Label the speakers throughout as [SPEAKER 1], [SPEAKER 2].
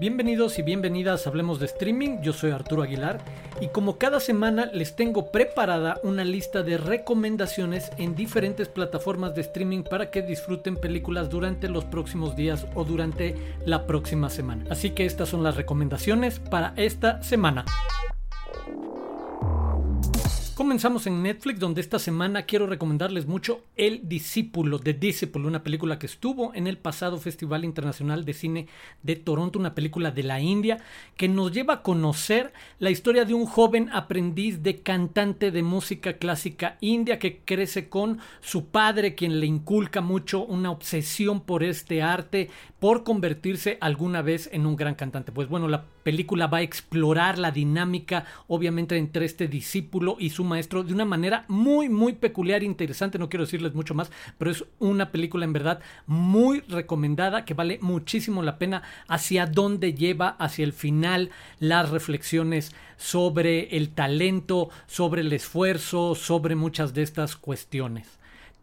[SPEAKER 1] Bienvenidos y bienvenidas a Hablemos de Streaming, yo soy Arturo Aguilar y como cada semana les tengo preparada una lista de recomendaciones en diferentes plataformas de streaming para que disfruten películas durante los próximos días o durante la próxima semana. Así que estas son las recomendaciones para esta semana. Comenzamos en Netflix, donde esta semana quiero recomendarles mucho El Discípulo, de Disciple, una película que estuvo en el pasado Festival Internacional de Cine de Toronto, una película de la India, que nos lleva a conocer la historia de un joven aprendiz de cantante de música clásica india que crece con su padre, quien le inculca mucho una obsesión por este arte, por convertirse alguna vez en un gran cantante. Pues bueno, la película va a explorar la dinámica, obviamente, entre este discípulo y su maestro de una manera muy, muy peculiar e interesante. No quiero decirles mucho más, pero es una película en verdad muy recomendada que vale muchísimo la pena hacia dónde lleva hacia el final las reflexiones sobre el talento, sobre el esfuerzo, sobre muchas de estas cuestiones.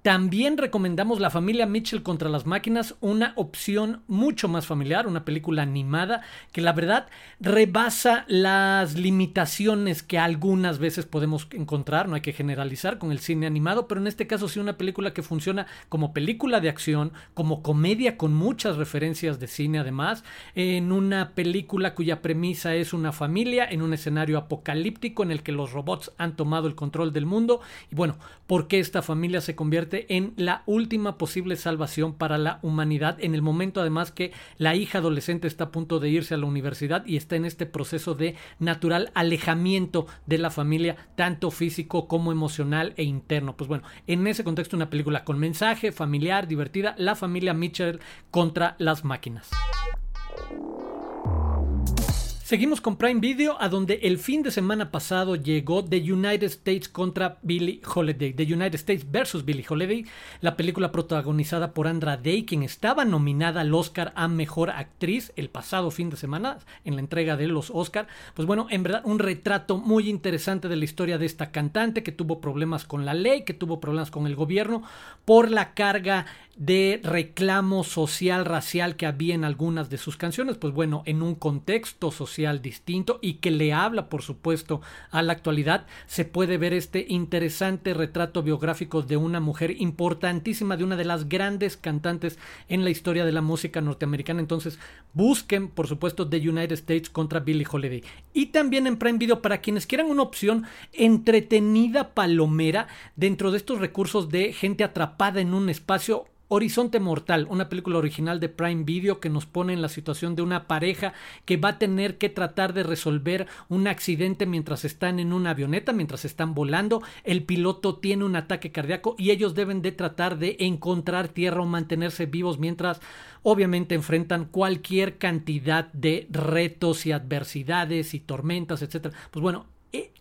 [SPEAKER 1] También recomendamos La familia Mitchell contra las máquinas, una opción mucho más familiar, una película animada que la verdad rebasa las limitaciones que algunas veces podemos encontrar, no hay que generalizar con el cine animado, pero en este caso sí una película que funciona como película de acción, como comedia con muchas referencias de cine además, en una película cuya premisa es una familia en un escenario apocalíptico en el que los robots han tomado el control del mundo. Y bueno, ¿por qué esta familia se convierte en la última posible salvación para la humanidad en el momento además que la hija adolescente está a punto de irse a la universidad y está en este proceso de natural alejamiento de la familia, tanto físico como emocional e interno. Pues bueno, en ese contexto una película con mensaje, familiar, divertida, la familia Mitchell contra las máquinas. Seguimos con Prime Video, a donde el fin de semana pasado llegó The United States contra Billie Holiday. The United States versus Billie Holiday, la película protagonizada por Andra Day, quien estaba nominada al Oscar a Mejor Actriz el pasado fin de semana en la entrega de los Oscar. Pues bueno, en verdad un retrato muy interesante de la historia de esta cantante que tuvo problemas con la ley, que tuvo problemas con el gobierno por la carga de reclamo social, racial que había en algunas de sus canciones, pues bueno, en un contexto social distinto y que le habla, por supuesto, a la actualidad, se puede ver este interesante retrato biográfico de una mujer importantísima, de una de las grandes cantantes en la historia de la música norteamericana. Entonces, busquen, por supuesto, The United States contra Billie Holiday. Y también en Prime Video para quienes quieran una opción entretenida palomera dentro de estos recursos de gente atrapada en un espacio Horizonte Mortal, una película original de Prime Video que nos pone en la situación de una pareja que va a tener que tratar de resolver un accidente mientras están en una avioneta, mientras están volando, el piloto tiene un ataque cardíaco y ellos deben de tratar de encontrar tierra o mantenerse vivos mientras obviamente enfrentan cualquier cantidad de retos y adversidades y tormentas, etcétera. Pues bueno,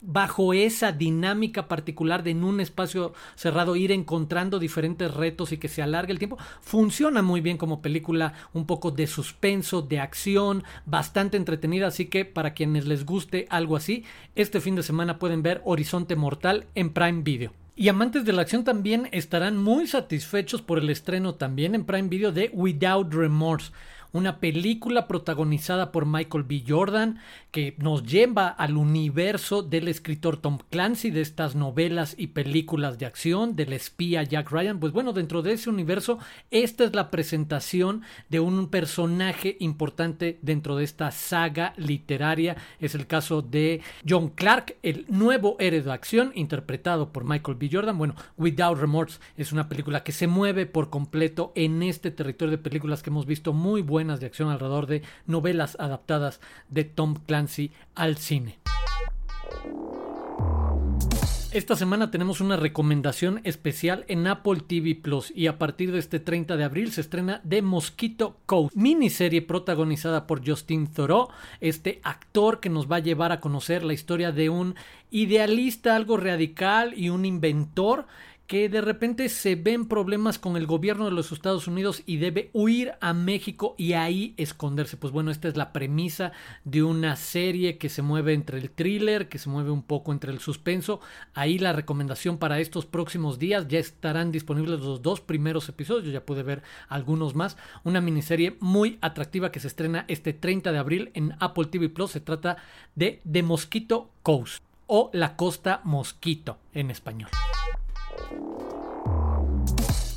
[SPEAKER 1] bajo esa dinámica particular de en un espacio cerrado ir encontrando diferentes retos y que se alargue el tiempo, funciona muy bien como película un poco de suspenso, de acción, bastante entretenida, así que para quienes les guste algo así, este fin de semana pueden ver Horizonte Mortal en Prime Video. Y amantes de la acción también estarán muy satisfechos por el estreno también en Prime Video de Without Remorse una película protagonizada por Michael B. Jordan que nos lleva al universo del escritor Tom Clancy, de estas novelas y películas de acción, del espía Jack Ryan. Pues bueno, dentro de ese universo, esta es la presentación de un personaje importante dentro de esta saga literaria. Es el caso de John Clark, el nuevo héroe de acción, interpretado por Michael B. Jordan. Bueno, Without Remorse es una película que se mueve por completo en este territorio de películas que hemos visto muy buenas de acción alrededor de novelas adaptadas de Tom Clancy al cine. Esta semana tenemos una recomendación especial en Apple TV Plus y a partir de este 30 de abril se estrena The Mosquito Coast, miniserie protagonizada por Justin Thoreau, este actor que nos va a llevar a conocer la historia de un idealista algo radical y un inventor que de repente se ven problemas con el gobierno de los Estados Unidos y debe huir a México y ahí esconderse. Pues bueno, esta es la premisa de una serie que se mueve entre el thriller, que se mueve un poco entre el suspenso. Ahí la recomendación para estos próximos días ya estarán disponibles los dos primeros episodios, ya pude ver algunos más. Una miniserie muy atractiva que se estrena este 30 de abril en Apple TV Plus. Se trata de The Mosquito Coast o La Costa Mosquito en español.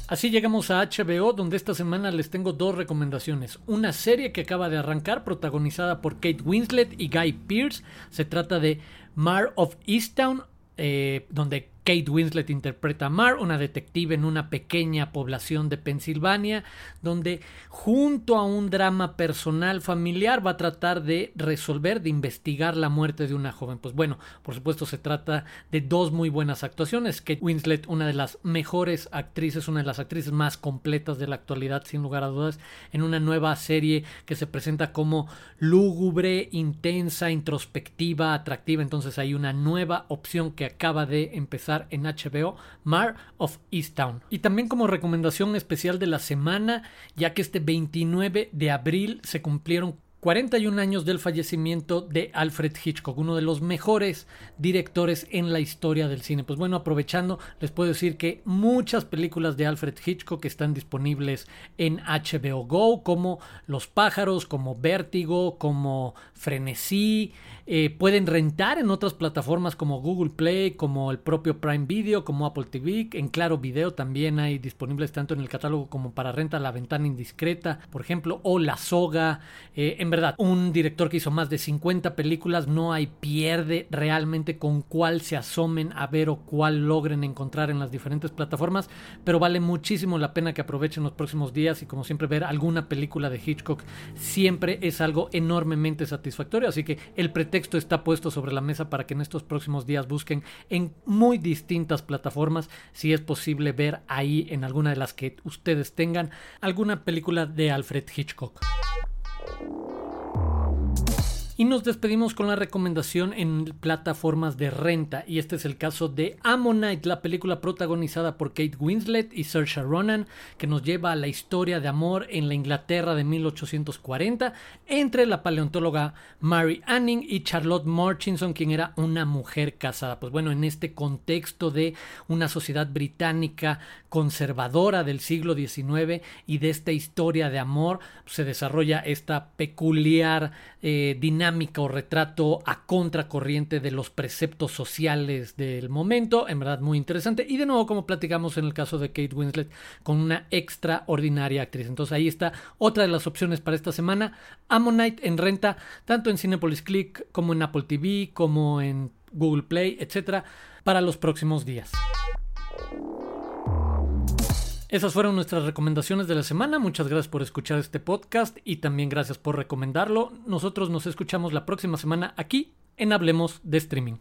[SPEAKER 1] Así llegamos a HBO, donde esta semana les tengo dos recomendaciones. Una serie que acaba de arrancar, protagonizada por Kate Winslet y Guy Pearce. Se trata de Mar of Easttown, eh, donde Kate Winslet interpreta a Mar, una detective en una pequeña población de Pensilvania, donde junto a un drama personal familiar va a tratar de resolver, de investigar la muerte de una joven. Pues bueno, por supuesto se trata de dos muy buenas actuaciones. Kate Winslet, una de las mejores actrices, una de las actrices más completas de la actualidad, sin lugar a dudas, en una nueva serie que se presenta como lúgubre, intensa, introspectiva, atractiva. Entonces hay una nueva opción que acaba de empezar en HBO, Mar of Easttown. Y también como recomendación especial de la semana, ya que este 29 de abril se cumplieron 41 años del fallecimiento de Alfred Hitchcock, uno de los mejores directores en la historia del cine. Pues bueno, aprovechando, les puedo decir que muchas películas de Alfred Hitchcock están disponibles en HBO Go, como Los pájaros, como Vértigo, como Frenesí. Eh, pueden rentar en otras plataformas como Google Play, como el propio Prime Video, como Apple TV. En Claro Video también hay disponibles tanto en el catálogo como para renta La Ventana Indiscreta, por ejemplo, o La Soga. Eh, en verdad, un director que hizo más de 50 películas, no hay pierde realmente con cuál se asomen a ver o cuál logren encontrar en las diferentes plataformas, pero vale muchísimo la pena que aprovechen los próximos días y como siempre ver alguna película de Hitchcock siempre es algo enormemente satisfactorio, así que el pretexto está puesto sobre la mesa para que en estos próximos días busquen en muy distintas plataformas si es posible ver ahí en alguna de las que ustedes tengan alguna película de Alfred Hitchcock. Y nos despedimos con la recomendación en plataformas de renta. Y este es el caso de Ammonite, la película protagonizada por Kate Winslet y Saoirse Ronan, que nos lleva a la historia de amor en la Inglaterra de 1840 entre la paleontóloga Mary Anning y Charlotte Murchison, quien era una mujer casada. Pues bueno, en este contexto de una sociedad británica conservadora del siglo XIX y de esta historia de amor, se desarrolla esta peculiar eh, dinámica o retrato a contracorriente de los preceptos sociales del momento, en verdad muy interesante. Y de nuevo, como platicamos en el caso de Kate Winslet, con una extraordinaria actriz. Entonces ahí está otra de las opciones para esta semana. Ammonite en renta, tanto en Cinepolis Click como en Apple TV, como en Google Play, etcétera, para los próximos días. Esas fueron nuestras recomendaciones de la semana. Muchas gracias por escuchar este podcast y también gracias por recomendarlo. Nosotros nos escuchamos la próxima semana aquí en Hablemos de Streaming.